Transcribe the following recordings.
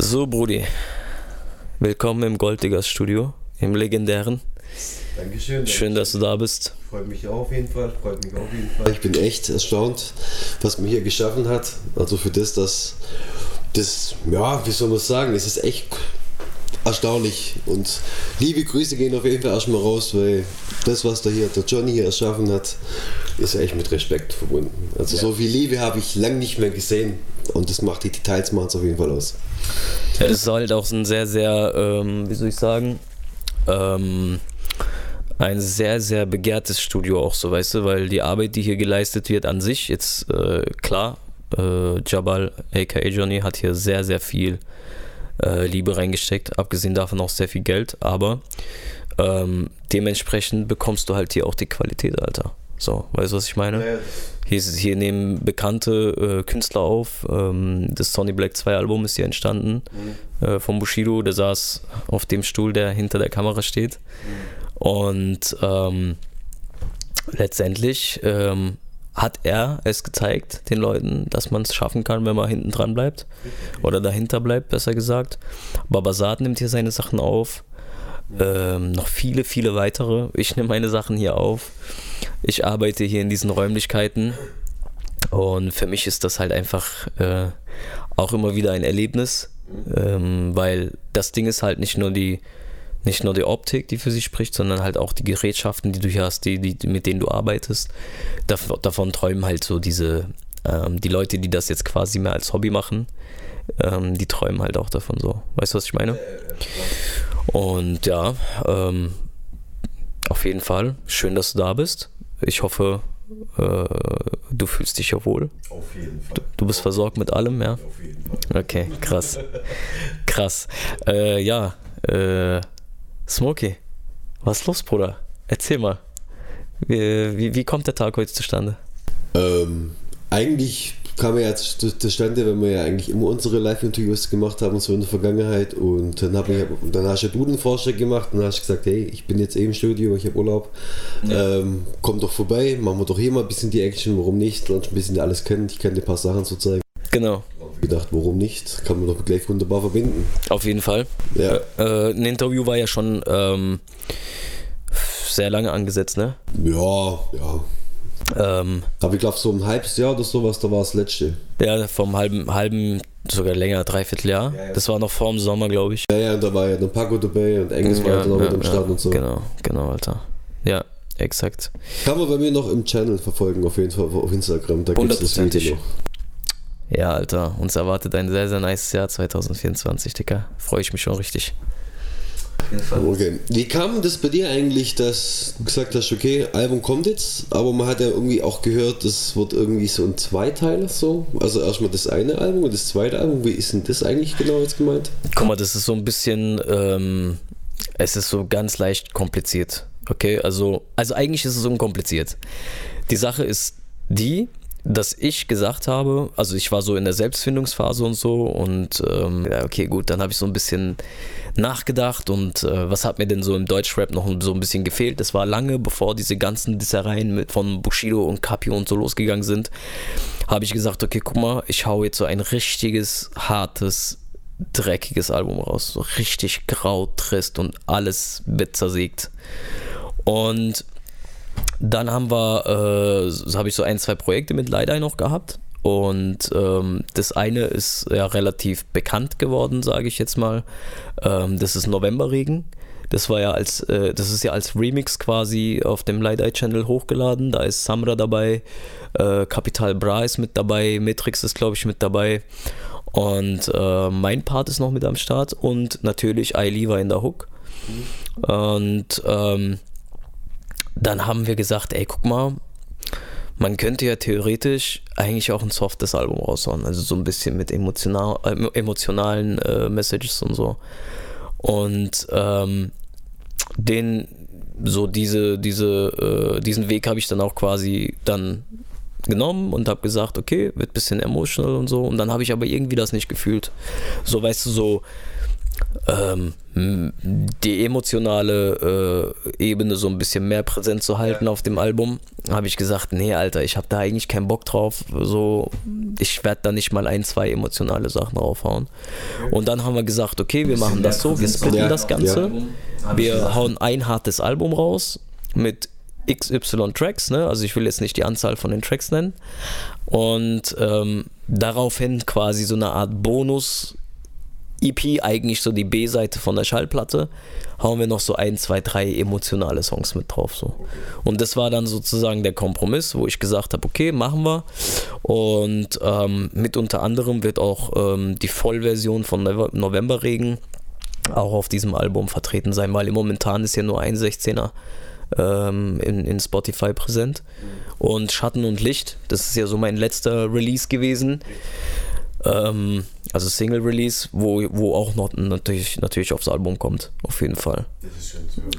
So, Brudi. Willkommen im Golddiggers Studio, im legendären. Dankeschön. Schön, dass du da bist. Freut mich auch auf jeden Fall. Freut mich auf jeden Fall. Ich bin echt erstaunt, was man hier geschaffen hat. Also für das, dass das, ja, wie soll man sagen, es ist echt erstaunlich. Und liebe Grüße gehen auf jeden Fall erstmal raus, weil das, was da hier der Johnny hier erschaffen hat, ist echt mit Respekt verbunden. Also ja. so viel Liebe habe ich lange nicht mehr gesehen. Und das macht die Details machen es auf jeden Fall aus. Ja, das ist halt auch ein sehr, sehr, ähm, wie soll ich sagen, ähm, ein sehr, sehr begehrtes Studio auch so, weißt du, weil die Arbeit, die hier geleistet wird an sich, jetzt äh, klar, äh, Jabal, aka Johnny, hat hier sehr, sehr viel äh, Liebe reingesteckt, abgesehen davon auch sehr viel Geld, aber ähm, dementsprechend bekommst du halt hier auch die Qualität, Alter. So, weißt du, was ich meine? Ja, hier, hier nehmen bekannte äh, Künstler auf. Ähm, das Sony Black 2 Album ist hier entstanden mhm. äh, von Bushido. Der saß auf dem Stuhl, der hinter der Kamera steht. Mhm. Und ähm, letztendlich ähm, hat er es gezeigt, den Leuten, dass man es schaffen kann, wenn man hinten dran bleibt. Oder dahinter bleibt, besser gesagt. Babasat nimmt hier seine Sachen auf. Ähm, noch viele, viele weitere. Ich nehme meine Sachen hier auf. Ich arbeite hier in diesen Räumlichkeiten. Und für mich ist das halt einfach äh, auch immer wieder ein Erlebnis, ähm, weil das Ding ist halt nicht nur die nicht nur die Optik, die für sich spricht, sondern halt auch die Gerätschaften, die du hier hast, die, die, mit denen du arbeitest. Dav davon träumen halt so diese, ähm, die Leute, die das jetzt quasi mehr als Hobby machen, ähm, die träumen halt auch davon so. Weißt du, was ich meine? Und ja, ähm, auf jeden Fall. Schön, dass du da bist. Ich hoffe, äh, du fühlst dich ja wohl. Auf jeden Fall. Du, du, bist versorgt mit allem, ja? Auf jeden Fall. Okay, krass. krass. Äh, ja, äh, Smokey, was ist los, Bruder? Erzähl mal. Wie, wie, wie kommt der Tag heute zustande? Ähm, eigentlich kam jetzt zustande, wenn wir ja eigentlich immer unsere Live-Interviews gemacht haben, so in der Vergangenheit. Und dann, hab ich, dann hast du einen Vorschlag gemacht und dann hast du gesagt, hey, ich bin jetzt eh im Studio, ich habe Urlaub. Ja. Ähm, komm doch vorbei, machen wir doch hier mal ein bisschen die Action, warum nicht? Lernst ein bisschen alles kennen, ich kann dir ein paar Sachen so zeigen. Genau gedacht, warum nicht? Kann man doch gleich wunderbar verbinden. Auf jeden Fall. Ja. Äh, ein Interview war ja schon ähm, sehr lange angesetzt, ne? Ja, ja. Ähm, Aber ich glaube, so ein halbes Jahr oder sowas, da war das letzte. Ja, vom halben, halben sogar länger, dreiviertel Jahr. Ja, ja. Das war noch vor dem Sommer, glaube ich. Ja, ja, und da war ja dann Paco dabei und Engels war ja, auch mit am Start und so. Genau, genau, Alter. Ja, exakt. Kann man bei mir noch im Channel verfolgen, auf jeden Fall auf Instagram. Da gibt es das Video noch. Ja, Alter, uns erwartet ein sehr, sehr nice Jahr 2024, Dicker. Freue ich mich schon richtig. Okay. Wie kam das bei dir eigentlich, dass du gesagt hast, okay, Album kommt jetzt, aber man hat ja irgendwie auch gehört, das wird irgendwie so ein Zweiteiler so. Also erstmal das eine Album und das zweite Album. Wie ist denn das eigentlich genau jetzt gemeint? Guck mal, das ist so ein bisschen, ähm, es ist so ganz leicht kompliziert. Okay, also, also eigentlich ist es unkompliziert. Die Sache ist die, dass ich gesagt habe, also ich war so in der Selbstfindungsphase und so und ähm, ja, okay, gut, dann habe ich so ein bisschen nachgedacht und äh, was hat mir denn so im Deutschrap noch so ein bisschen gefehlt? Das war lange, bevor diese ganzen Dissereien mit, von Bushido und Capio und so losgegangen sind, habe ich gesagt, okay, guck mal, ich hau jetzt so ein richtiges, hartes, dreckiges Album raus, so richtig grau, trist und alles wird zersägt. Und dann haben wir, äh, habe ich so ein, zwei Projekte mit Leidei noch gehabt. Und ähm, das eine ist ja relativ bekannt geworden, sage ich jetzt mal. Ähm, das ist Novemberregen. Das war ja als, äh, das ist ja als Remix quasi auf dem Light Eye Channel hochgeladen. Da ist Samra dabei, äh, Capital Bra ist mit dabei, Matrix ist glaube ich mit dabei. Und äh, mein Part ist noch mit am Start und natürlich Aili war in der Hook. Mhm. Und ähm, dann haben wir gesagt, ey, guck mal, man könnte ja theoretisch eigentlich auch ein softes Album raushauen, also so ein bisschen mit emotional, äh, emotionalen äh, Messages und so. Und ähm, den, so diese, diese, äh, diesen Weg habe ich dann auch quasi dann genommen und habe gesagt, okay, wird ein bisschen emotional und so. Und dann habe ich aber irgendwie das nicht gefühlt. So, weißt du, so ähm, die emotionale äh, Ebene so ein bisschen mehr präsent zu halten ja. auf dem Album, habe ich gesagt, nee, Alter, ich habe da eigentlich keinen Bock drauf. So, ich werde da nicht mal ein, zwei emotionale Sachen draufhauen. Und dann haben wir gesagt, okay, wir machen das so, wir splitten ja. das Ganze. Ja. Wir hauen ein hartes Album raus mit XY Tracks, ne? Also ich will jetzt nicht die Anzahl von den Tracks nennen. Und ähm, daraufhin quasi so eine Art Bonus EP, eigentlich so die B-Seite von der Schallplatte, hauen wir noch so ein, zwei, drei emotionale Songs mit drauf. So. Und das war dann sozusagen der Kompromiss, wo ich gesagt habe, okay, machen wir. Und ähm, mit unter anderem wird auch ähm, die Vollversion von Novemberregen auch auf diesem Album vertreten sein, weil momentan ist ja nur ein 16er ähm, in, in Spotify präsent. Und Schatten und Licht, das ist ja so mein letzter Release gewesen. Ähm, also Single Release, wo, wo auch noch natürlich, natürlich aufs Album kommt, auf jeden Fall.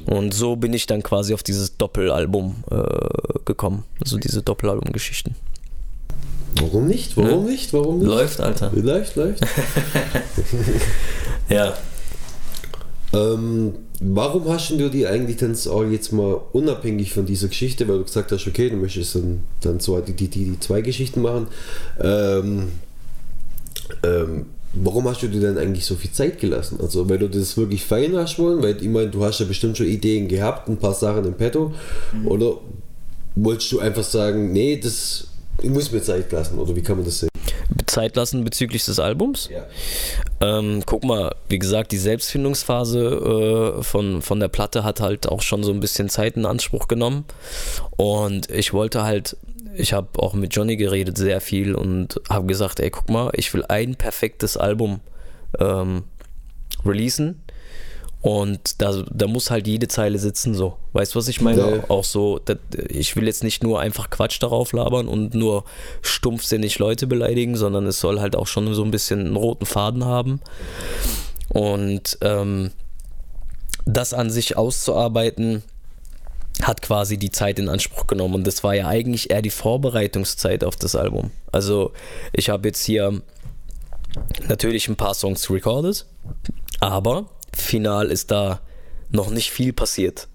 Und so bin ich dann quasi auf dieses Doppelalbum äh, gekommen. Also diese Doppelalbum-Geschichten. Warum nicht? Warum ne? nicht? Warum nicht? Läuft, Alter. Läuft, läuft. ja. Ähm, warum hast du dir eigentlich dann auch jetzt mal unabhängig von dieser Geschichte, weil du gesagt hast, okay, du möchtest dann, dann so die, die, die zwei Geschichten machen, ähm, ähm, warum hast du dir denn eigentlich so viel Zeit gelassen? Also, weil du das wirklich fein hast wollen, weil ich meine, du hast ja bestimmt schon Ideen gehabt, ein paar Sachen im Petto, mhm. oder wolltest du einfach sagen, nee, das, ich muss mir Zeit lassen, oder wie kann man das sehen? Zeit lassen bezüglich des Albums. Ja. Ähm, guck mal, wie gesagt, die Selbstfindungsphase äh, von, von der Platte hat halt auch schon so ein bisschen Zeit in Anspruch genommen. Und ich wollte halt ich habe auch mit Johnny geredet, sehr viel und habe gesagt, ey, guck mal, ich will ein perfektes Album ähm, releasen und da, da muss halt jede Zeile sitzen so. Weißt du, was ich meine? Ja. Auch so, das, ich will jetzt nicht nur einfach Quatsch darauf labern und nur stumpfsinnig Leute beleidigen, sondern es soll halt auch schon so ein bisschen einen roten Faden haben. Und ähm, das an sich auszuarbeiten, hat quasi die Zeit in Anspruch genommen und das war ja eigentlich eher die Vorbereitungszeit auf das Album. Also ich habe jetzt hier natürlich ein paar Songs recorded, aber final ist da noch nicht viel passiert.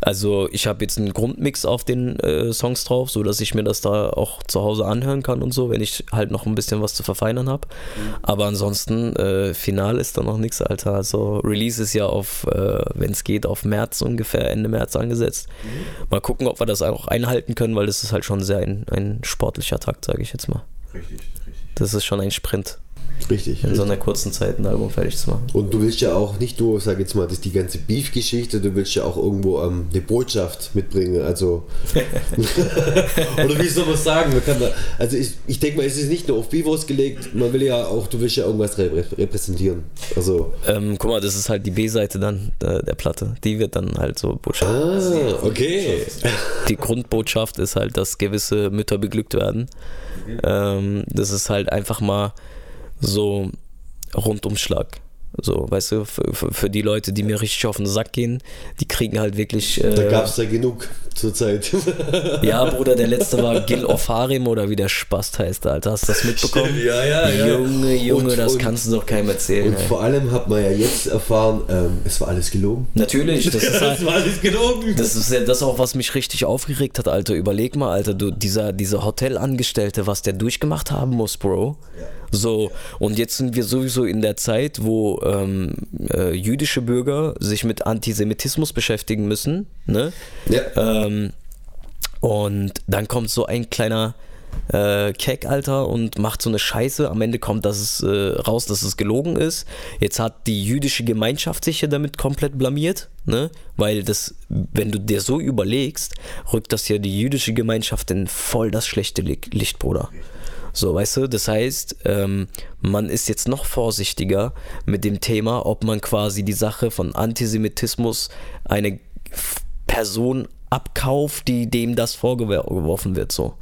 Also ich habe jetzt einen Grundmix auf den äh, Songs drauf, so dass ich mir das da auch zu Hause anhören kann und so, wenn ich halt noch ein bisschen was zu verfeinern habe. Mhm. Aber ansonsten äh, final ist da noch nichts, Alter. Also Release ist ja auf, äh, wenn es geht, auf März ungefähr Ende März angesetzt. Mhm. Mal gucken, ob wir das auch einhalten können, weil das ist halt schon sehr ein, ein sportlicher Takt, sage ich jetzt mal. Richtig, richtig. Das ist schon ein Sprint. Richtig. In richtig. so einer kurzen Zeit ein Album fertig zu machen. Und du willst ja auch nicht nur, sag jetzt mal, das die ganze Beef-Geschichte, du willst ja auch irgendwo ähm, eine Botschaft mitbringen. Also. oder wie soll man sagen? Man da, also ich, ich denke mal, es ist nicht nur auf Beef ausgelegt, man will ja auch, du willst ja irgendwas repräsentieren. Also. Ähm, guck mal, das ist halt die B-Seite dann der, der, Platte. Die wird dann halt so Botschaft. Ah, okay. Die Grundbotschaft ist halt, dass gewisse Mütter beglückt werden. Ähm, das ist halt einfach mal so Rundumschlag. So, weißt du, für, für, die Leute, die mir richtig auf den Sack gehen, die kriegen halt wirklich. Äh, da gab es ja genug zur Zeit. ja, Bruder, der letzte war Gil Ofarim oder wie der Spast heißt, Alter. Hast du das mitbekommen? Stimmt, ja, ja, ja. Junge, Junge, und, das und, kannst du doch keinem erzählen. Und ey. vor allem hat man ja jetzt erfahren, ähm, es war alles gelogen. Natürlich, das ist halt, es war alles gelogen. Das ist ja das auch, was mich richtig aufgeregt hat, Alter. Überleg mal, Alter, du, dieser, dieser Hotelangestellte, was der durchgemacht haben muss, Bro. Ja so, und jetzt sind wir sowieso in der Zeit, wo ähm, äh, jüdische Bürger sich mit Antisemitismus beschäftigen müssen. Ne? Ja. Ähm, und dann kommt so ein kleiner äh, Keck, Alter, und macht so eine Scheiße. Am Ende kommt dass es, äh, raus, dass es gelogen ist. Jetzt hat die jüdische Gemeinschaft sich ja damit komplett blamiert, ne? Weil das, wenn du dir so überlegst, rückt das ja die jüdische Gemeinschaft in voll das schlechte Licht, Bruder. So, weißt du, das heißt, ähm, man ist jetzt noch vorsichtiger mit dem Thema, ob man quasi die Sache von Antisemitismus eine Person abkauft, die dem das vorgeworfen wird, so.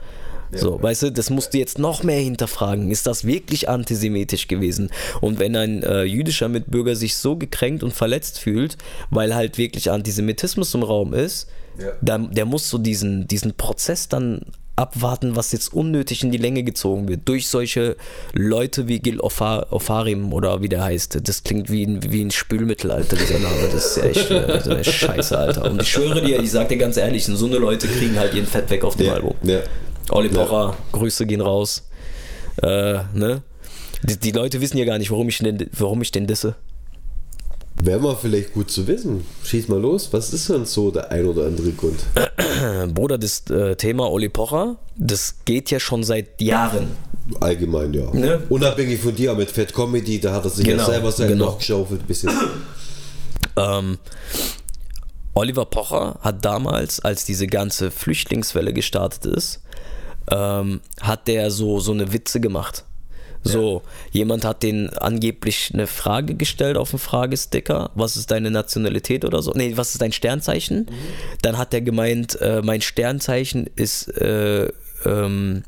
Ja, so, weißt du, das musst du jetzt noch mehr hinterfragen. Ist das wirklich antisemitisch gewesen? Und wenn ein äh, jüdischer Mitbürger sich so gekränkt und verletzt fühlt, weil halt wirklich Antisemitismus im Raum ist, ja. dann, der muss so diesen, diesen Prozess dann abwarten, was jetzt unnötig in die Länge gezogen wird. Durch solche Leute wie Gil Ofar, Ofarim oder wie der heißt. Das klingt wie ein, wie ein Spülmittel, Alter, dieser Name. Das ist ja echt äh, so eine Scheiße, Alter. Und ich schwöre dir, ich sag dir ganz ehrlich, so eine Leute kriegen halt ihren Fett weg auf dem Ja, Album. ja. Olli Ja. Pocher, Grüße gehen raus. Äh, ne? Die, die Leute wissen ja gar nicht, warum ich den, warum ich den disse. Wäre mal vielleicht gut zu wissen. Schieß mal los. Was ist denn so der ein oder andere Grund? Bruder, das äh, Thema Olli Pocher, das geht ja schon seit Jahren. Allgemein, ja. Ne? Unabhängig von dir mit Fat Comedy, da hat er sich Genau, ja selber sein genau. Loch geschaufelt. Bisschen. Ähm, Oliver Pocher hat damals, als diese ganze Flüchtlingswelle gestartet ist, ähm, hat der so, so eine Witze gemacht. So, jemand hat den angeblich eine Frage gestellt auf dem Fragesticker, was ist deine Nationalität oder so? Nee, was ist dein Sternzeichen? Dann hat er gemeint, äh, mein Sternzeichen ist äh, ähm,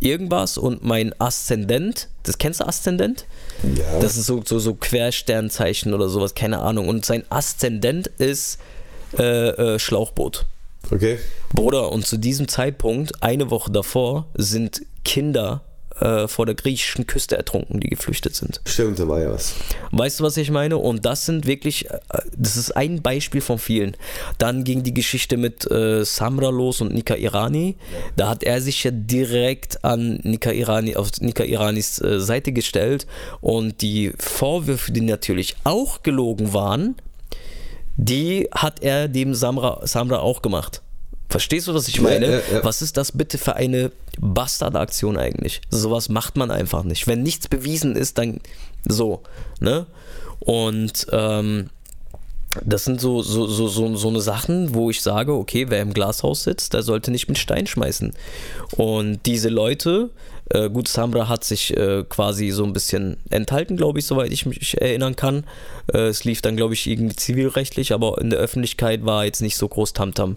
irgendwas und mein Aszendent, das kennst du Aszendent? Ja. Das ist so, so, so Quersternzeichen oder sowas, keine Ahnung. Und sein Aszendent ist äh, äh, Schlauchboot. Okay. Bruder, und zu diesem Zeitpunkt, eine Woche davor, sind Kinder äh, vor der griechischen Küste ertrunken, die geflüchtet sind. Stimmt, da war ja was. Weißt du, was ich meine? Und das sind wirklich, äh, das ist ein Beispiel von vielen. Dann ging die Geschichte mit äh, Samra los und Nika Irani. Da hat er sich ja direkt an Nika Irani, auf Nika Iranis äh, Seite gestellt und die Vorwürfe, die natürlich auch gelogen waren, die hat er dem Samra, Samra auch gemacht. Verstehst du, was ich meine? ja, ja. Was ist das bitte für eine Bastardaktion eigentlich? Sowas macht man einfach nicht. Wenn nichts bewiesen ist, dann so, ne? Und ähm, das sind so, so, so, so, so eine Sachen, wo ich sage, okay, wer im Glashaus sitzt, der sollte nicht mit Stein schmeißen. Und diese Leute, äh, gut, Samra hat sich äh, quasi so ein bisschen enthalten, glaube ich, soweit ich mich erinnern kann. Äh, es lief dann, glaube ich, irgendwie zivilrechtlich, aber in der Öffentlichkeit war jetzt nicht so groß Tamtam.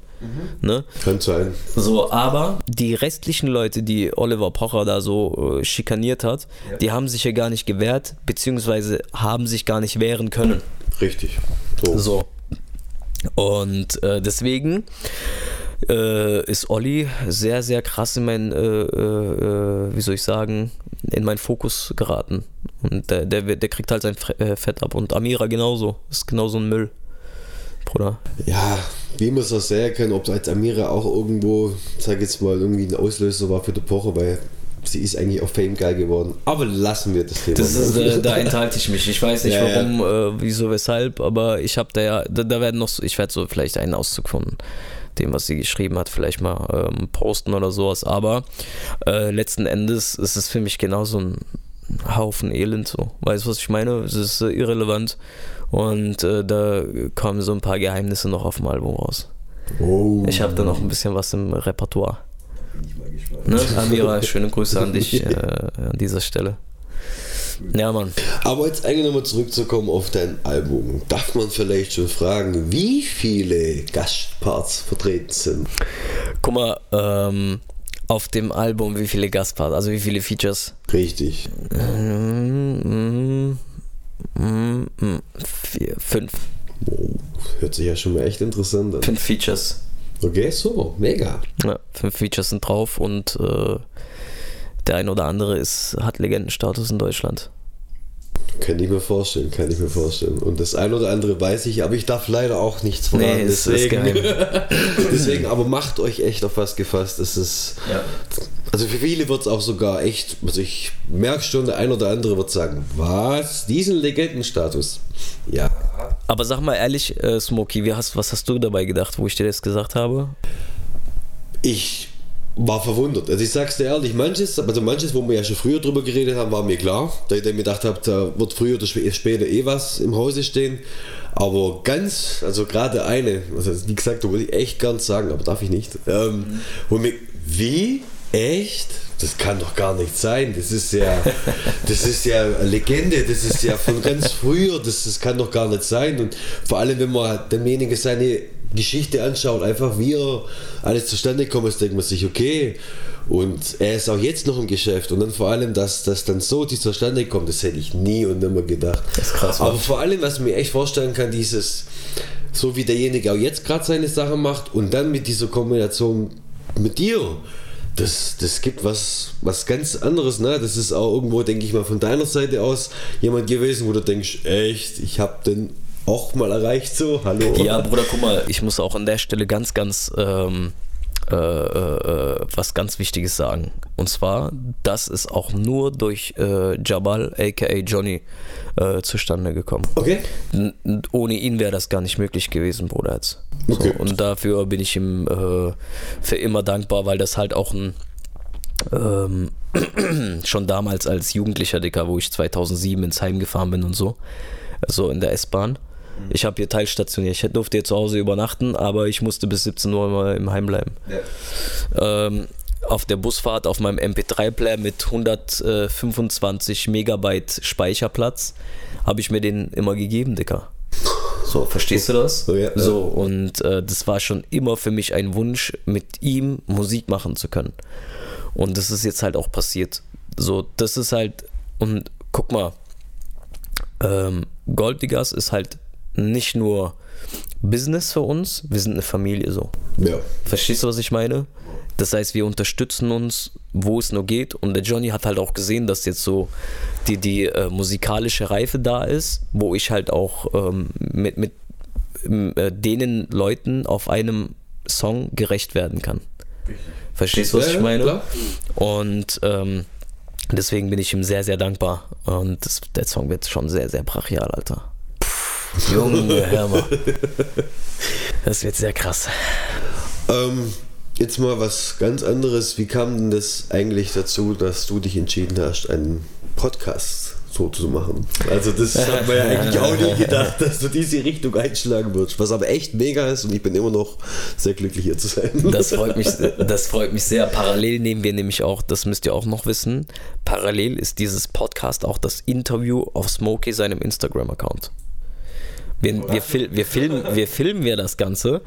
Ne? Kann sein. So, aber die restlichen Leute, die Oliver Pocher da so äh, schikaniert hat, die haben sich ja gar nicht gewehrt, beziehungsweise haben sich gar nicht wehren können. Richtig. So. So. Und äh, deswegen äh, ist Olli sehr, sehr krass in mein, äh, äh, äh, wie soll ich sagen, in meinen Fokus geraten. Und der, der, der kriegt halt sein äh, Fett ab. Und Amira genauso. Ist genauso ein Müll. Bruder. Ja, wie man es auch sehen kann, ob als Amira auch irgendwo, sag jetzt mal, irgendwie ein Auslöser war für die Poche, weil sie ist eigentlich auf Fame geil geworden. Aber lassen wir das Thema. Das ist, äh, da enthalte ich mich. Ich weiß nicht Ja, ja. warum, Äh, wieso, weshalb, aber ich habe da ja, da, da werden noch so, ich werde so vielleicht einen Auszug von dem, was sie geschrieben hat, vielleicht mal ähm, posten oder sowas. Aber äh, letzten Endes ist es für mich genauso ein Haufen Elend so. Weißt du, was ich meine? Es ist äh, irrelevant. Und äh, da kommen so ein paar Geheimnisse noch auf dem Album raus. oh, Ich habe da noch ein bisschen was im Repertoire. Ne? Amira, schöne Grüße an dich äh, an dieser Stelle. Ja, Mann. Aber jetzt eigentlich nochmal zurückzukommen auf dein Album. Darf man vielleicht schon fragen, wie viele Gastparts vertreten sind? Guck mal, ähm, auf dem Album, wie viele Gastparts, also wie viele Features? Richtig. Mm, mm, vier, fünf. Oh, hört sich ja schon mal echt interessant an. Fünf Features. Okay, super, mega. Ja, fünf Features sind drauf und äh, der ein oder andere ist, hat Legendenstatus in Deutschland. Kann ich mir vorstellen, kann ich mir vorstellen. Und das ein oder andere weiß ich, aber ich darf leider auch nichts verraten. Nee, es ist deswegen, deswegen, aber macht euch echt auf was gefasst. Es ist, Ja. also für viele wird es auch sogar echt, also ich merke schon, der ein oder andere wird sagen, was? Diesen Legendenstatus? Ja. Aber sag mal ehrlich, äh, Smokey, wie hast, was hast du dabei gedacht, wo ich dir das gesagt habe? Ich war verwundert. Also ich sag's dir ehrlich, manches, also manches, wo wir ja schon früher drüber geredet haben, war mir klar. Da ich mir gedacht habe, da wird früher oder spä- später eh was im Hause stehen. Aber ganz, also gerade eine, also wie gesagt, da würde ich echt ganz sagen, aber darf ich nicht. Ähm, wo mir, wie? Echt? Das kann doch gar nicht sein. Das ist ja, das ist ja eine Legende. Das ist ja von ganz früher. Das, das kann doch gar nicht sein. Und vor allem, wenn man demjenigen seine Geschichte anschaut, einfach wie er alles zustande gekommen ist, denkt man sich, okay. Und er ist auch jetzt noch im Geschäft. Und dann vor allem, dass das dann so zustande kommt, das hätte ich nie und nimmer gedacht. Das ist krass, Aber vor allem, was ich mir echt vorstellen kann, dieses, so wie derjenige auch jetzt gerade seine Sachen macht und dann mit dieser Kombination mit dir, das, das gibt was, was ganz anderes. Ne? Das ist auch irgendwo, denke ich mal, von deiner Seite aus jemand gewesen, wo du denkst, echt, ich habe den auch mal erreicht so. Hallo. Ja, Bruder, guck mal, ich muss auch an der Stelle ganz, ganz ähm, äh, äh, was ganz Wichtiges sagen. Und zwar, das ist auch nur durch äh, Jabal, aka Johnny, äh, zustande gekommen. Okay. N ohne ihn wäre das gar nicht möglich gewesen, Bruder. Jetzt. Okay. So, und dafür bin ich ihm äh, für immer dankbar, weil das halt auch ein ähm, schon damals als Jugendlicher, Dicker, wo ich 2007 ins Heim gefahren bin und so, also in der S-Bahn. Ich habe hier teilstationiert. Ich durfte hier zu Hause übernachten, aber ich musste bis 17 Uhr immer im Heim bleiben. Ähm, auf der Busfahrt auf meinem MP3-Player mit 125 Megabyte Speicherplatz habe ich mir den immer gegeben, Dicker. So, verstehst du das? Oh ja, ja. so, und äh, das war schon immer für mich ein Wunsch, mit ihm Musik machen zu können. Und das ist jetzt halt auch passiert. So, das ist halt, und guck mal, ähm, Golddiggers ist halt nicht nur Business für uns, wir sind eine Familie so. Ja. Verstehst du, was ich meine? Das heißt, wir unterstützen uns, wo es nur geht. Und der Johnny hat halt auch gesehen, dass jetzt so die, die äh, musikalische Reife da ist, wo ich halt auch ähm, mit, mit äh, denen Leuten auf einem Song gerecht werden kann. Verstehst du, was Ja, ich ja, meine? klar. Und ähm, deswegen bin ich ihm sehr, sehr dankbar. Und das, der Song wird schon sehr, sehr brachial, Alter. Junge, hör mal. Das wird sehr krass. Ähm, jetzt mal was ganz anderes. Wie kam denn das eigentlich dazu, dass du dich entschieden hast, einen Podcast so zu machen? Also das hat man ja eigentlich auch nie gedacht, dass du diese Richtung einschlagen würdest. Was aber echt mega ist und ich bin immer noch sehr glücklich hier zu sein. Das freut mich, das freut mich sehr. Parallel nehmen wir nämlich auch, das müsst ihr auch noch wissen, parallel ist dieses Podcast auch das Interview auf Smokey seinem Instagram-Account. Wir, wir, fil wir, filmen, wir filmen ja das Ganze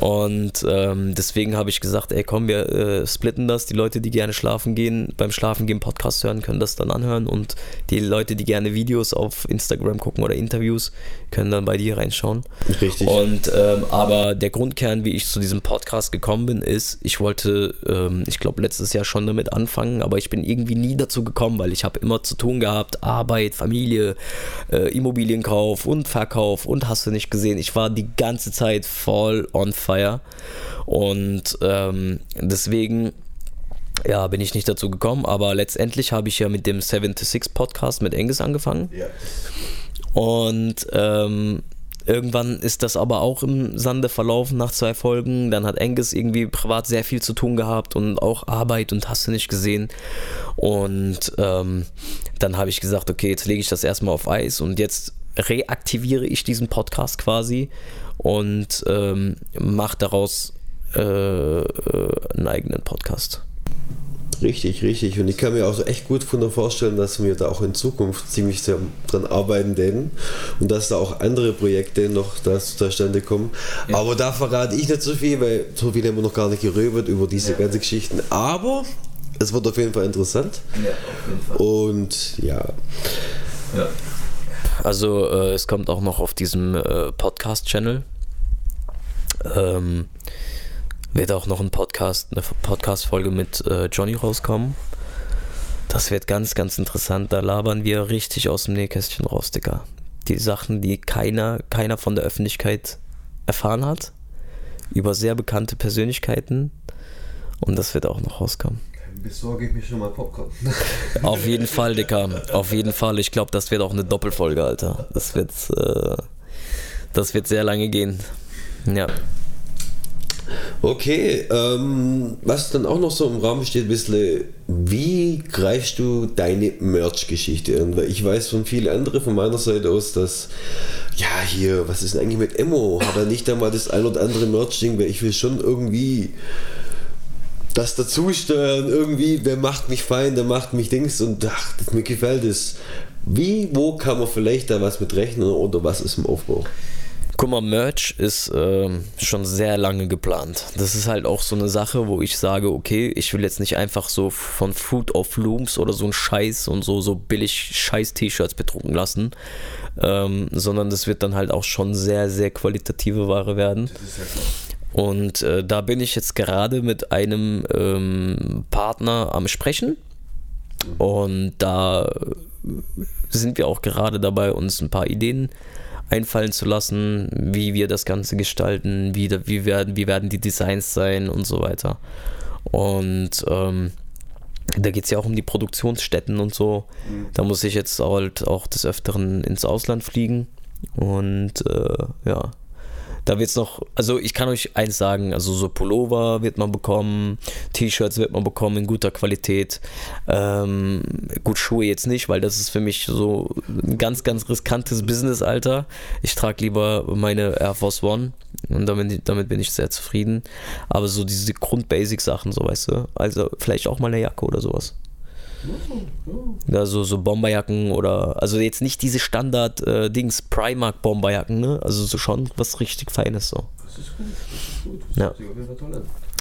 und ähm, deswegen habe ich gesagt, ey komm, wir äh, splitten das. Die Leute, die gerne schlafen gehen, beim Schlafen gehen Podcast hören, können das dann anhören und die Leute, die gerne Videos auf Instagram gucken oder Interviews, können dann bei dir reinschauen. Richtig. Und ähm, aber der Grundkern, wie ich zu diesem Podcast gekommen bin, ist, ich wollte, ähm, ich glaube letztes Jahr schon damit anfangen, aber ich bin irgendwie nie dazu gekommen, weil ich habe immer zu tun gehabt, Arbeit, Familie, äh, Immobilienkauf und Verkauf und hast du nicht gesehen. Ich war die ganze Zeit voll on fire und ähm, deswegen ja, bin ich nicht dazu gekommen, aber letztendlich habe ich ja mit dem 7 to 6 Podcast mit Angus angefangen. Ja. Und ähm, irgendwann ist das aber auch im Sande verlaufen nach zwei Folgen. Dann hat Angus irgendwie privat sehr viel zu tun gehabt und auch Arbeit und hast du nicht gesehen. Und ähm, dann habe ich gesagt, okay, jetzt lege ich das erstmal auf Eis und jetzt reaktiviere ich diesen Podcast quasi und ähm, mache daraus äh, äh, einen eigenen Podcast. Richtig, richtig. Und ich kann mir auch so echt gut vorstellen, dass wir da auch in Zukunft ziemlich sehr dran arbeiten werden und dass da auch andere Projekte noch da zustande kommen. Aber da verrate ich nicht so viel, weil so viel haben wir noch gar nicht geröbert über diese ganzen Geschichten. Aber es wird auf jeden Fall interessant. Ja, auf jeden Fall. Und ja, Ja. Also äh, es kommt auch noch auf diesem äh, Podcast-Channel. Ähm, wird auch noch ein Podcast, eine Podcast-Folge mit äh, Johnny rauskommen. Das wird ganz, ganz interessant. Da labern wir richtig aus dem Nähkästchen raus, Dicker. Die Sachen, die keiner, keiner von der Öffentlichkeit erfahren hat. Über sehr bekannte Persönlichkeiten. Und das wird auch noch rauskommen. Besorge ich mir schon mal Popcorn. Auf jeden Fall, Dicker. Auf jeden Fall. Ich glaube, das wird auch eine Doppelfolge, Alter. Das wird, äh, das wird sehr lange gehen. Ja. Okay, ähm, was dann auch noch so im Raum steht, ein bisschen, wie greifst du deine Merch-Geschichte an? Weil ich weiß von vielen anderen von meiner Seite aus, dass, ja, hier, was ist denn eigentlich mit Emo? Hat er nicht einmal das ein oder andere Merch-Ding, weil ich will schon irgendwie das dazusteuern, irgendwie, wer macht mich fein, der macht mich Dings und ach, das, mir gefällt es. Wie, wo kann man vielleicht da was mit rechnen oder was ist im Aufbau? Guck mal, Merch ist ähm, schon sehr lange geplant. Das ist halt auch so eine Sache, wo ich sage, okay, ich will jetzt nicht einfach so von Fruit of Looms oder so ein Scheiß und so, so billig Scheiß-T-Shirts bedrucken lassen, ähm, sondern das wird dann halt auch schon sehr, sehr qualitative Ware werden. Und äh, da bin ich jetzt gerade mit einem ähm, Partner am Sprechen. Und da sind wir auch gerade dabei, uns ein paar Ideen einfallen zu lassen, wie wir das Ganze gestalten, wie, wie, werden, wie werden die Designs sein und so weiter. Und ähm, da geht es ja auch um die Produktionsstätten und so. Mhm. Da muss ich jetzt halt auch des Öfteren ins Ausland fliegen. Und äh, ja, da wird es noch, also ich kann euch eins sagen, also so Pullover wird man bekommen, T-Shirts wird man bekommen in guter Qualität. Ähm, gut, Schuhe jetzt nicht, weil das ist für mich so ein ganz, ganz riskantes Business, Alter. Ich trage lieber meine Air Force One und damit, damit bin ich sehr zufrieden. Aber so diese Grund-Basic-Sachen, so weißt du, also vielleicht auch mal eine Jacke oder sowas. Ja, so, so Bomberjacken oder, also jetzt nicht diese Standard-Dings, äh, Primark-Bomberjacken, ne? Also so schon was richtig Feines so. Das ist gut, das ist gut. Das ja.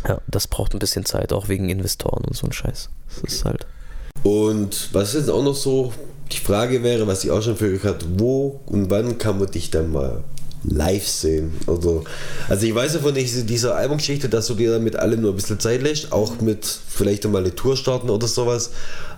Ja, das braucht ein bisschen Zeit, auch wegen Investoren und so ein Scheiß. Das okay. ist halt. Und was jetzt auch noch so die Frage wäre, was ich auch schon für hatte, wo und wann kann man dich dann mal live sehen. Also, also ich weiß ja von dieser Albumgeschichte, dass du dir dann mit allem nur ein bisschen Zeit lässt, auch mit vielleicht einmal eine Tour starten oder sowas.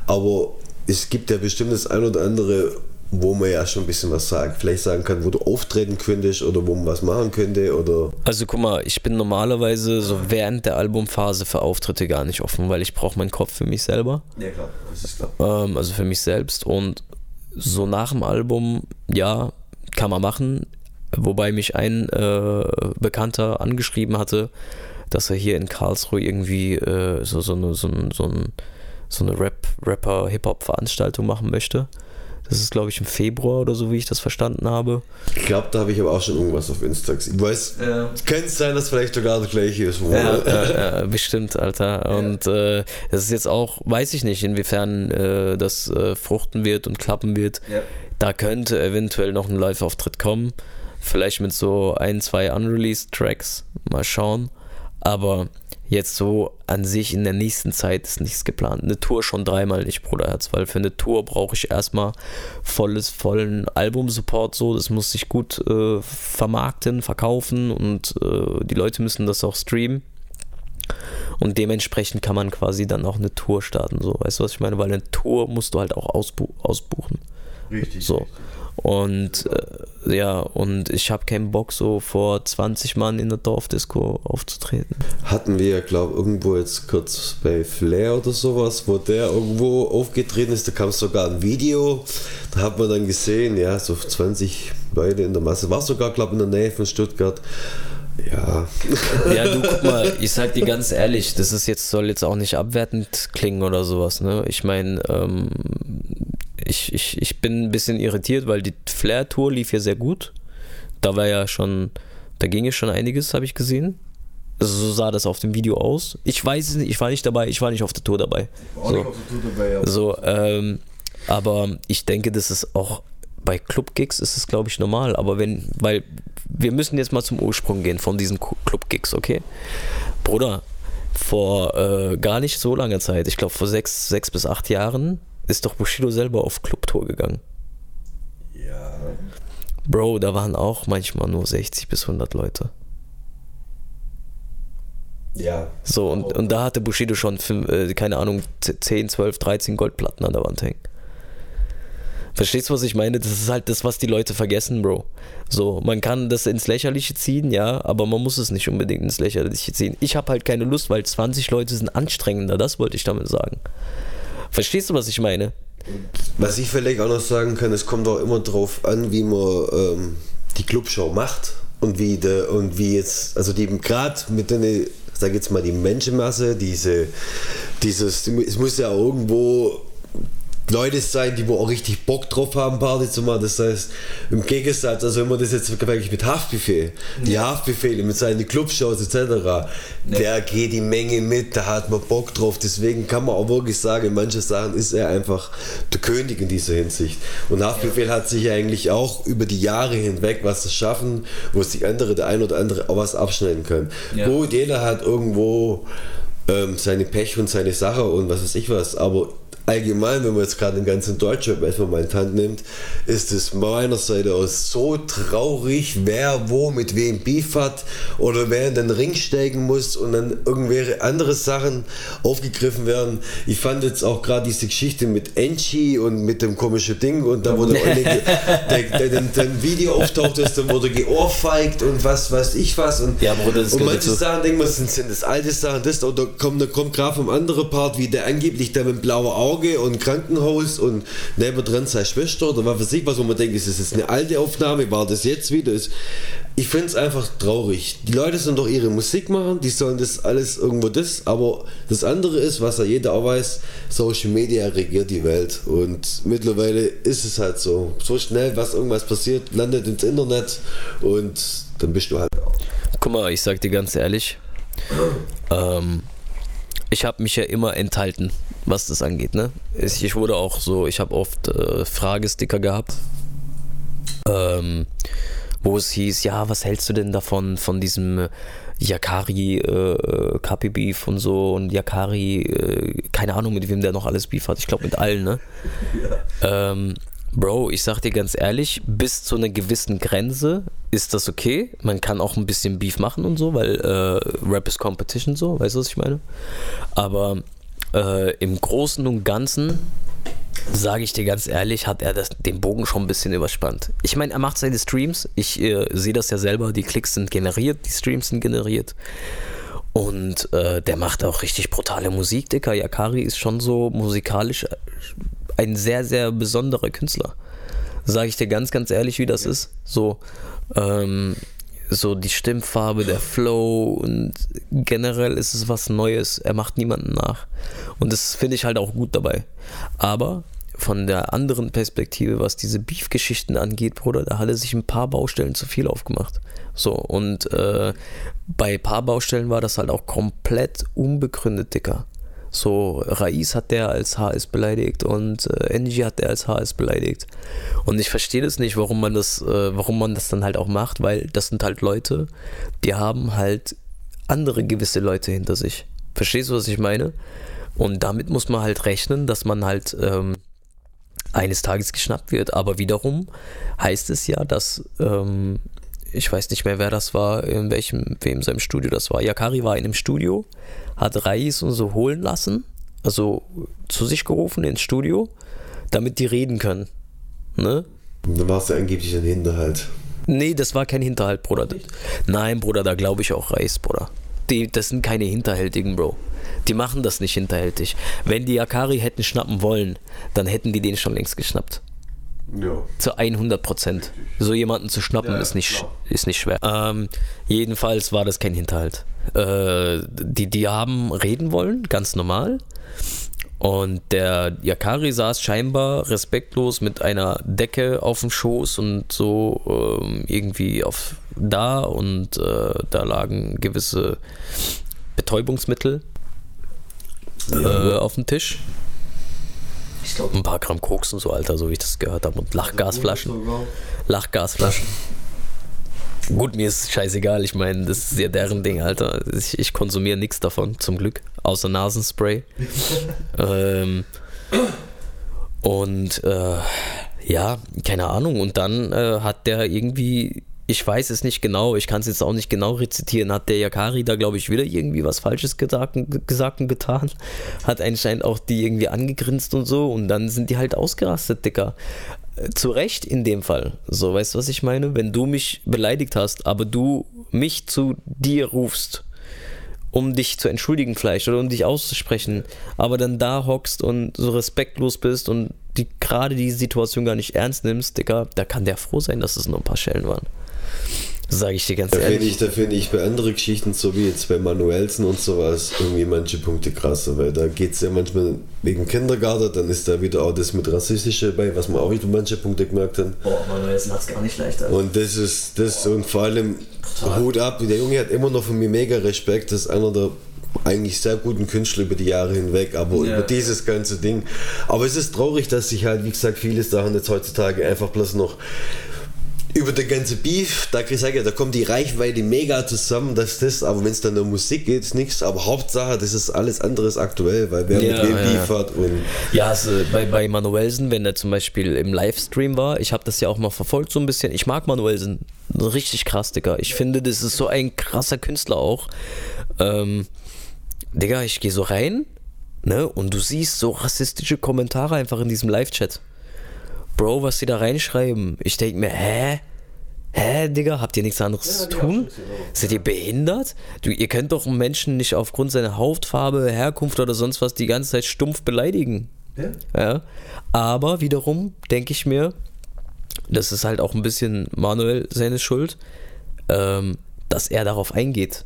Aber es gibt ja bestimmt das ein oder andere, wo man ja schon ein bisschen was sagt. Vielleicht sagen kann, wo du auftreten könntest oder wo man was machen könnte oder. Also guck mal, ich bin normalerweise so während der Albumphase für Auftritte gar nicht offen, weil ich brauche meinen Kopf für mich selber. Ja klar, das ist klar. Ähm, also für mich selbst und so nach dem Album, ja, kann man machen. Wobei mich ein äh, Bekannter angeschrieben hatte, dass er hier in Karlsruhe irgendwie äh, so, so, eine, so, so, ein, so eine Rap, Rapper-Hip-Hop-Veranstaltung machen möchte. Das ist, glaube ich, im Februar oder so, wie ich das verstanden habe. Ich glaube, da habe ich aber auch schon irgendwas auf Insta gesehen. Ich weiß, ja. könnte es sein, dass vielleicht sogar das gleiche ist. Ja, ja, bestimmt, Alter. Und äh, das ist jetzt auch, weiß ich nicht, inwiefern äh, das äh, fruchten wird und klappen wird. Da könnte eventuell noch ein Live-Auftritt kommen. Vielleicht mit so ein, zwei unreleased Tracks. Mal schauen. Aber jetzt so an sich in der nächsten Zeit ist nichts geplant. Eine Tour schon dreimal nicht, Bruderherz, weil für eine Tour brauche ich erstmal volles, vollen Album-Support. So, das muss sich gut äh, vermarkten, verkaufen und äh, die Leute müssen das auch streamen. Und dementsprechend kann man quasi dann auch eine Tour starten. So, weißt du, was ich meine? Weil eine Tour musst du halt auch ausbu ausbuchen. Richtig. So. Richtig. Und äh, ja, und ich habe keinen Bock, so vor 20 Mann in der Dorfdisco aufzutreten. Hatten wir ja, glaube irgendwo jetzt kurz bei Flair oder sowas, wo der irgendwo aufgetreten ist, da kam sogar ein Video, da hat man dann gesehen, ja, so 20 Leute in der Masse, war sogar, glaube in der Nähe von Stuttgart. Ja. Ja, du guck mal, ich sag dir ganz ehrlich, das ist jetzt, soll jetzt auch nicht abwertend klingen oder sowas, ne? Ich meine, ähm, ich, ich, ich bin ein bisschen irritiert, weil die Flair-Tour lief ja sehr gut. Da war ja schon, da ging ja schon einiges, habe ich gesehen. Also so sah das auf dem Video aus. Ich weiß es nicht, ich war nicht dabei, ich war nicht auf der Tour dabei. Ich war so. nicht auf der Tour dabei, ja. So, ähm, aber ich denke, das ist auch bei Club-Gigs ist es, glaube ich, normal. Aber wenn, weil wir müssen jetzt mal zum Ursprung gehen von diesen Club-Gigs, okay? Bruder, vor äh, gar nicht so langer Zeit, ich glaube vor sechs, sechs bis acht Jahren, ist doch Bushido selber auf Clubtour gegangen. Ja. Bro, da waren auch manchmal nur 60 bis 100 Leute. Ja. So, und, und da hatte Bushido schon, fünf, äh, keine Ahnung, 10, 12, 13 Goldplatten an der Wand hängen. Verstehst du, was ich meine? Das ist halt das, was die Leute vergessen, Bro. So, man kann das ins Lächerliche ziehen, ja, aber man muss es nicht unbedingt ins Lächerliche ziehen. Ich habe halt keine Lust, weil 20 Leute sind anstrengender, das wollte ich damit sagen. Verstehst du, was ich meine? Was ich vielleicht auch noch sagen kann, es kommt auch immer darauf an, wie man ähm, die Clubshow macht und wie de, und wie jetzt, also die gerade mit den, sag jetzt mal die Menschenmasse, diese, dieses, es muss ja irgendwo Leute sein, die wo auch richtig Bock drauf haben, Party zu machen. Das heißt, im Gegensatz, also wenn man das jetzt vergleicht mit Haftbefehl, die Haftbefehle mit seinen Clubshows etc., nee. der geht die Menge mit, da hat man Bock drauf. Deswegen kann man auch wirklich sagen, in manchen Sachen ist er einfach der König in dieser Hinsicht. Und Haftbefehl ja. hat sich eigentlich auch über die Jahre hinweg was zu schaffen, wo sich andere, der ein oder andere auch was abschneiden können. Ja. Gut, jeder hat irgendwo ähm, seine Pech und seine Sache und was weiß ich was, aber allgemein, wenn man jetzt gerade den ganzen Deutschrap erstmal mal in die Hand nimmt, ist es meiner Seite aus so traurig, wer wo mit wem Beef hat oder wer in den Ring steigen muss und dann irgendwelche andere Sachen aufgegriffen werden. Ich fand jetzt auch gerade diese Geschichte mit Enchi und mit dem komischen Ding und da wurde der, Video auftaucht ist, dann wurde geohrfeigt und was weiß ich was und, ja, Bruder, und manche so. Sachen denken wir, sind, sind das alte Sachen, das oder kommt, da kommt gerade vom anderen Part, wie der angeblich der mit blauer Auge und Krankenhaus und nebendran seine Schwester oder was weiß ich was, man denkt, ist das jetzt eine alte Aufnahme, war das jetzt wieder? Ich finde es einfach traurig. Die Leute sollen doch ihre Musik machen, die sollen das alles irgendwo das, aber das andere ist, was ja jeder auch weiß, Social Media regiert die Welt und mittlerweile ist es halt so. So schnell, was irgendwas passiert, landet ins Internet und dann bist du halt auch. Guck mal, ich sag dir ganz ehrlich, ähm, ich habe mich ja immer enthalten, was das angeht. Ne? Ich wurde auch so, ich habe oft äh, Fragesticker gehabt, ähm, wo es hieß, ja, was hältst du denn davon, von diesem Yakari äh, Kapi Beef und so und Yakari, äh, keine Ahnung, mit wem der noch alles Beef hat. Ich glaube mit allen, ne? Ja. Ähm, Bro, ich sag dir ganz ehrlich, bis zu einer gewissen Grenze ist das okay. Man kann auch ein bisschen Beef machen und so, weil äh, Rap ist Competition so, weißt du, was ich meine? Aber äh, im Großen und Ganzen, sage ich dir ganz ehrlich, hat er das, den Bogen schon ein bisschen überspannt. Ich meine, er macht seine Streams, ich äh, sehe das ja selber, die Klicks sind generiert, die Streams sind generiert. Und äh, der macht auch richtig brutale Musik, Dicker. Yakari ist schon so musikalisch ein sehr, sehr besonderer Künstler. Sage ich dir ganz, ganz ehrlich, wie das ist. So, ähm, so die Stimmfarbe, der Flow und generell ist es was Neues. Er macht niemanden nach. Und das finde ich halt auch gut dabei. Aber von der anderen Perspektive, was diese Beef-Geschichten angeht, Bruder, da hat er sich ein paar Baustellen zu viel aufgemacht. So, und äh, bei paar Baustellen war das halt auch komplett unbegründet, Dicker. So, Raiz hat der als HS beleidigt und äh, Engie hat der als HS beleidigt. Und ich verstehe das nicht, warum man das, äh, warum man das dann halt auch macht, weil das sind halt Leute, die haben halt andere gewisse Leute hinter sich. Verstehst du, was ich meine? Und damit muss man halt rechnen, dass man halt ähm, eines Tages geschnappt wird. Aber wiederum heißt es ja, dass ähm, ich weiß nicht mehr, wer das war, in welchem, wem seinem Studio das war. Yakari war in einem Studio hat Reis und so holen lassen, also zu sich gerufen ins Studio, damit die reden können. Ne? Und dann war es ja angeblich ein Hinterhalt. Nee, das war kein Hinterhalt, Bruder. Nein, Bruder, da glaube ich auch Reis, Bruder. Die, das sind keine Hinterhältigen, Bro. Die machen das nicht hinterhältig. Wenn die Akari hätten schnappen wollen, dann hätten die den schon längst geschnappt. Ja. Zu 100 Prozent. So jemanden zu schnappen ja, ist, nicht, ist nicht schwer. Ähm, jedenfalls war das kein Hinterhalt. Äh, die, die haben reden wollen, ganz normal. Und der Yakari saß scheinbar respektlos mit einer Decke auf dem Schoß und so ähm, irgendwie auf da und äh, da lagen gewisse Betäubungsmittel ja. äh, auf dem Tisch. Ich glaube, ein paar Gramm Koks und so, Alter, so wie ich das gehört habe. Und Lachgasflaschen. Lachgasflaschen. Gut, mir ist scheißegal. Ich meine, das ist ja deren Ding, Alter. Ich, ich konsumiere nichts davon, zum Glück. Außer Nasenspray. ähm, und äh, ja, keine Ahnung. Und dann äh, hat der irgendwie ich weiß es nicht genau, ich kann es jetzt auch nicht genau rezitieren, hat der Yakari da, glaube ich, wieder irgendwie was Falsches gesagt, gesagt und getan. Hat anscheinend auch die irgendwie angegrinst und so und dann sind die halt ausgerastet, Dicker. Zu Recht in dem Fall. So, weißt du, was ich meine? Wenn du mich beleidigt hast, aber du mich zu dir rufst, um dich zu entschuldigen vielleicht oder um dich auszusprechen, aber dann da hockst und so respektlos bist und die, gerade die Situation gar nicht ernst nimmst, Dicker, da kann der froh sein, dass es nur ein paar Schellen waren. Sage ich dir ganz da ehrlich. Find ich, da finde ich bei anderen Geschichten, so wie jetzt bei Manuelsen und sowas, irgendwie manche Punkte krasser, weil da geht es ja manchmal wegen Kindergarten, dann ist da wieder auch das mit Rassistische bei, was man auch wieder manche Punkte gemerkt haben. Boah, Manuelsen hat es gar nicht leichter. Und das ist das Boah. und vor allem Total. Hut ab, der Junge hat immer noch von mir mega Respekt, das ist einer der eigentlich sehr guten Künstler über die Jahre hinweg, aber ja. über dieses ganze Ding. Aber es ist traurig, dass sich halt, wie gesagt, viele Sachen jetzt heutzutage einfach bloß noch über der ganze Beef, da kann ich sagen, da kommt die Reichweite mega zusammen, dass das, aber wenn es dann um Musik geht, ist nichts. Aber Hauptsache, das ist alles anderes aktuell, weil wer Ja, mit wem ja, Beef hat und Ja, also bei, bei Manuelsen, wenn er zum Beispiel im Livestream war, ich habe das ja auch mal verfolgt so ein bisschen. Ich mag Manuelsen richtig krass, Digga. Ich finde, das ist so ein krasser Künstler auch. Ähm, Digga, ich gehe so rein, ne, und du siehst so rassistische Kommentare einfach in diesem Live-Chat. Bro, was die da reinschreiben. Ich denke mir, hä? Hä, Digga, habt ihr nichts anderes zu tun? Seid ihr behindert? Du, ihr könnt doch einen Menschen nicht aufgrund seiner Hautfarbe, Herkunft oder sonst was die ganze Zeit stumpf beleidigen. Ja. Ja. Aber wiederum denke ich mir, das ist halt auch ein bisschen Manuel seine Schuld, ähm, dass er darauf eingeht.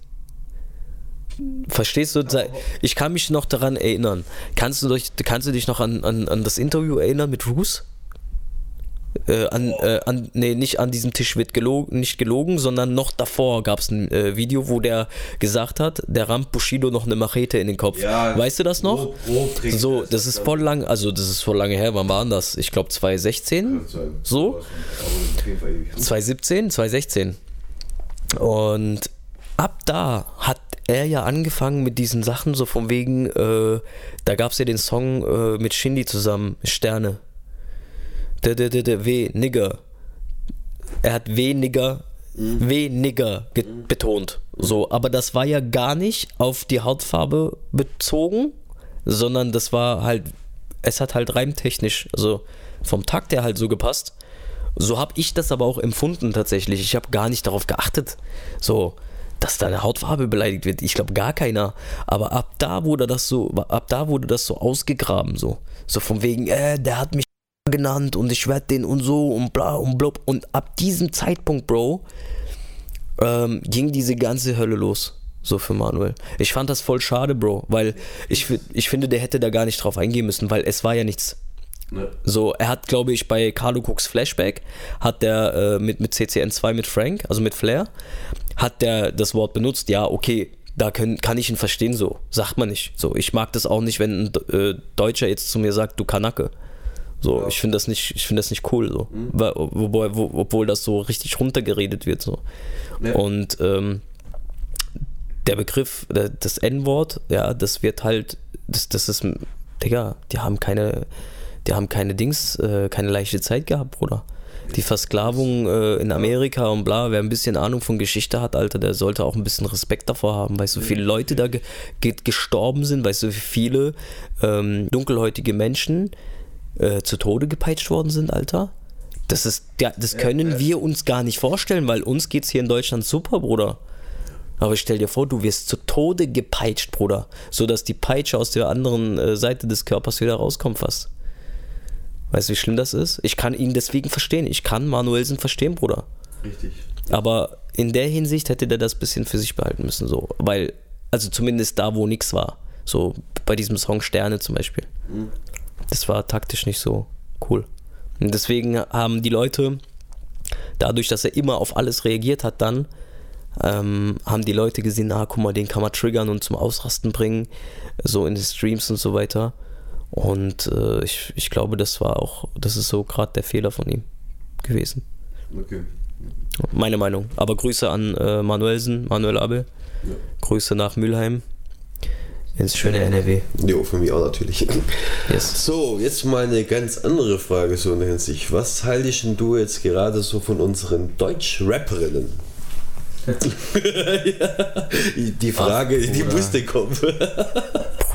Verstehst du? Ich kann mich noch daran erinnern. Kannst du dich, kannst du dich noch an, an, an das Interview erinnern mit Roos? Äh, an, äh, an, nee, nicht an diesem Tisch wird gelogen, nicht gelogen, sondern noch davor gab es ein äh, Video, wo der gesagt hat, der rammt Bushido noch eine Machete in den Kopf. Ja, weißt du das noch? grob- grob so, das. ist voll lang, also das ist voll lange her. Wann war denn das? Ich glaube 2016, so? 2017, 2016. Und ab da hat er ja angefangen mit diesen Sachen, so von wegen, äh, da gab es ja den Song äh, mit Shindy zusammen, Sterne. Der, der, der, der W, Nigger. Er hat weniger, weniger ge- betont. So, aber das war ja gar nicht auf die Hautfarbe bezogen, sondern das war halt, es hat halt reimtechnisch, also vom Takt her halt so gepasst. So habe ich das aber auch empfunden tatsächlich. Ich habe gar nicht darauf geachtet, so, dass deine Hautfarbe beleidigt wird. Ich glaube gar keiner. Aber ab da wurde das so, ab da wurde das so ausgegraben, so, so von wegen, äh, der hat mich genannt und ich werde den und so und bla und blub. Und ab diesem Zeitpunkt, Bro, ähm, ging diese ganze Hölle los. So für Manuel. Ich fand das voll schade, Bro, weil ich, ich finde, der hätte da gar nicht drauf eingehen müssen, weil es war ja nichts. Ne. So, er hat, glaube ich, bei Carlo Cooks Flashback, hat der äh, mit, mit CCN2 mit Frank, also mit Flair, hat der das Wort benutzt, ja, okay, da können, kann ich ihn verstehen, so. Sagt man nicht. So, ich mag das auch nicht, wenn ein äh, Deutscher jetzt zu mir sagt, du Kanacke. So, ich finde das nicht, ich finde das nicht cool, so. Weil, wobei, wo, obwohl das so richtig runtergeredet wird, so. Ja. Und ähm, der Begriff, das N-Wort, ja, das wird halt, das, das ist, Digga, die haben keine, die haben keine Dings, äh, keine leichte Zeit gehabt, Bruder. Die Versklavung äh, in Amerika und bla, wer ein bisschen Ahnung von Geschichte hat, Alter, der sollte auch ein bisschen Respekt davor haben, weißt du, wie viele Leute da ge gestorben sind, weißt du, wie viele ähm, dunkelhäutige Menschen äh, zu Tode gepeitscht worden sind, Alter. Das ist, das können wir uns gar nicht vorstellen, weil uns geht's hier in Deutschland super, Bruder. Aber stell dir vor, du wirst zu Tode gepeitscht, Bruder, so dass die Peitsche aus der anderen äh, Seite des Körpers wieder rauskommt fast. Weißt du, wie schlimm das ist? Ich kann ihn deswegen verstehen. Ich kann Manuelsen verstehen, Bruder. Richtig. Aber in der Hinsicht hätte der das bisschen für sich behalten müssen, so. Weil, also zumindest da, wo nichts war. So bei diesem Song Sterne zum Beispiel. Das war taktisch nicht so cool. Und deswegen haben die Leute, dadurch, dass er immer auf alles reagiert hat, dann, ähm, haben die Leute gesehen, ah, guck mal, den kann man triggern und zum Ausrasten bringen, so in den Streams und so weiter. Und äh, ich, ich glaube, das war auch, das ist so gerade der Fehler von ihm gewesen. Okay. Meine Meinung. Aber Grüße an äh, Manuelsen, Manuel Abel. Ja. Grüße nach Mülheim. Ins schöne NRW. Jo, für mich auch natürlich. Yes. So, jetzt mal eine ganz andere Frage so in der Hinsicht. Was haltest denn du jetzt gerade so von unseren Deutsch-Rapperinnen? ja, die Frage, Ach, die musste kommen.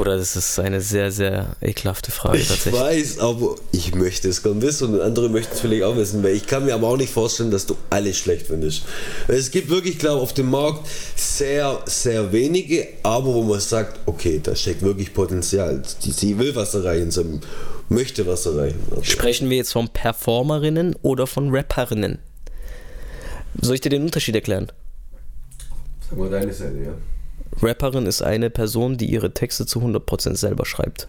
Bruder, das ist eine sehr, sehr ekelhafte Frage Ich tatsächlich. weiß, aber ich möchte es gern wissen und andere möchten es vielleicht auch wissen, weil ich kann mir aber auch nicht vorstellen, dass du alles schlecht findest. Es gibt wirklich, glaube ich, auf dem Markt sehr, sehr wenige, aber wo man sagt, okay, da steckt wirklich Potenzial. Die, sie will was erreichen, sie möchte was erreichen. Also, Sprechen wir jetzt von Performerinnen oder von Rapperinnen? Soll ich dir den Unterschied erklären? Sag mal deine Seite, ja. Rapperin ist eine Person, die ihre Texte zu 100% selber schreibt.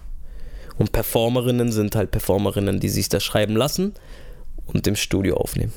Und Performerinnen sind halt Performerinnen, die sich das schreiben lassen und im Studio aufnehmen.